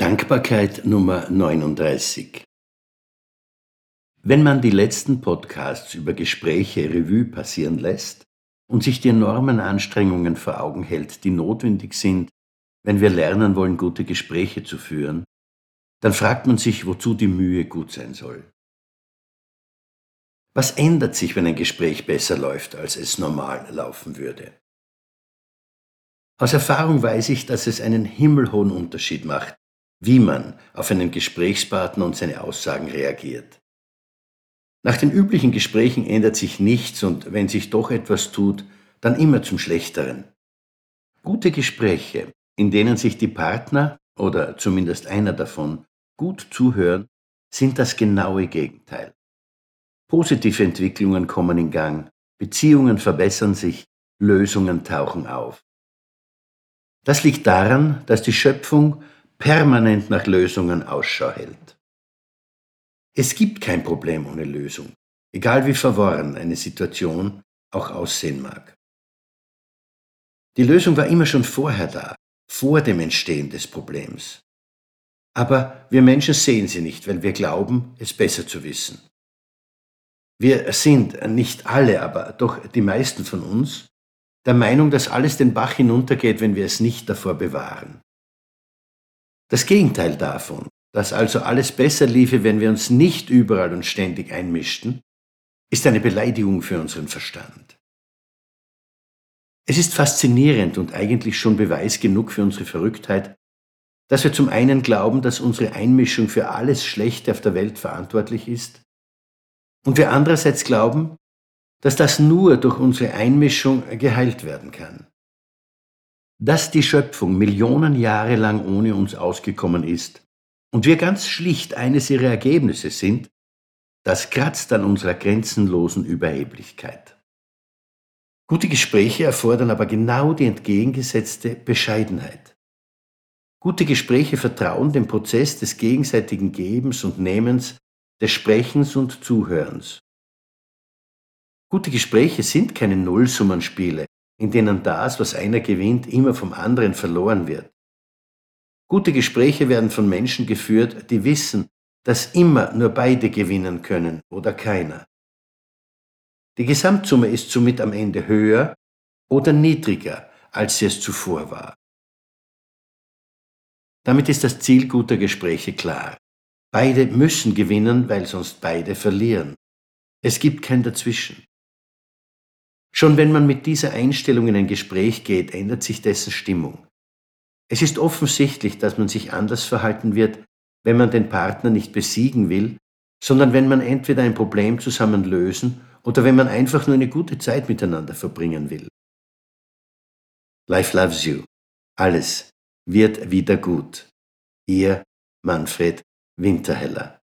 Dankbarkeit Nummer 39 Wenn man die letzten Podcasts über Gespräche Revue passieren lässt und sich die enormen Anstrengungen vor Augen hält, die notwendig sind, wenn wir lernen wollen, gute Gespräche zu führen, dann fragt man sich, wozu die Mühe gut sein soll. Was ändert sich, wenn ein Gespräch besser läuft, als es normal laufen würde? Aus Erfahrung weiß ich, dass es einen himmelhohen Unterschied macht, wie man auf einen Gesprächspartner und seine Aussagen reagiert. Nach den üblichen Gesprächen ändert sich nichts und wenn sich doch etwas tut, dann immer zum Schlechteren. Gute Gespräche, in denen sich die Partner oder zumindest einer davon gut zuhören, sind das genaue Gegenteil. Positive Entwicklungen kommen in Gang, Beziehungen verbessern sich, Lösungen tauchen auf. Das liegt daran, dass die Schöpfung permanent nach Lösungen Ausschau hält. Es gibt kein Problem ohne Lösung, egal wie verworren eine Situation auch aussehen mag. Die Lösung war immer schon vorher da, vor dem Entstehen des Problems. Aber wir Menschen sehen sie nicht, weil wir glauben, es besser zu wissen. Wir sind, nicht alle, aber doch die meisten von uns, der Meinung, dass alles den Bach hinuntergeht, wenn wir es nicht davor bewahren. Das Gegenteil davon, dass also alles besser liefe, wenn wir uns nicht überall und ständig einmischten, ist eine Beleidigung für unseren Verstand. Es ist faszinierend und eigentlich schon Beweis genug für unsere Verrücktheit, dass wir zum einen glauben, dass unsere Einmischung für alles Schlechte auf der Welt verantwortlich ist, und wir andererseits glauben, dass das nur durch unsere Einmischung geheilt werden kann. Dass die Schöpfung Millionen Jahre lang ohne uns ausgekommen ist und wir ganz schlicht eines ihrer Ergebnisse sind, das kratzt an unserer grenzenlosen Überheblichkeit. Gute Gespräche erfordern aber genau die entgegengesetzte Bescheidenheit. Gute Gespräche vertrauen dem Prozess des gegenseitigen Gebens und Nehmens, des Sprechens und Zuhörens. Gute Gespräche sind keine Nullsummenspiele, in denen das, was einer gewinnt, immer vom anderen verloren wird. Gute Gespräche werden von Menschen geführt, die wissen, dass immer nur beide gewinnen können oder keiner. Die Gesamtsumme ist somit am Ende höher oder niedriger, als sie es zuvor war. Damit ist das Ziel guter Gespräche klar. Beide müssen gewinnen, weil sonst beide verlieren. Es gibt kein Dazwischen. Schon wenn man mit dieser Einstellung in ein Gespräch geht, ändert sich dessen Stimmung. Es ist offensichtlich, dass man sich anders verhalten wird, wenn man den Partner nicht besiegen will, sondern wenn man entweder ein Problem zusammen lösen oder wenn man einfach nur eine gute Zeit miteinander verbringen will. Life loves you. Alles wird wieder gut. Ihr Manfred Winterheller.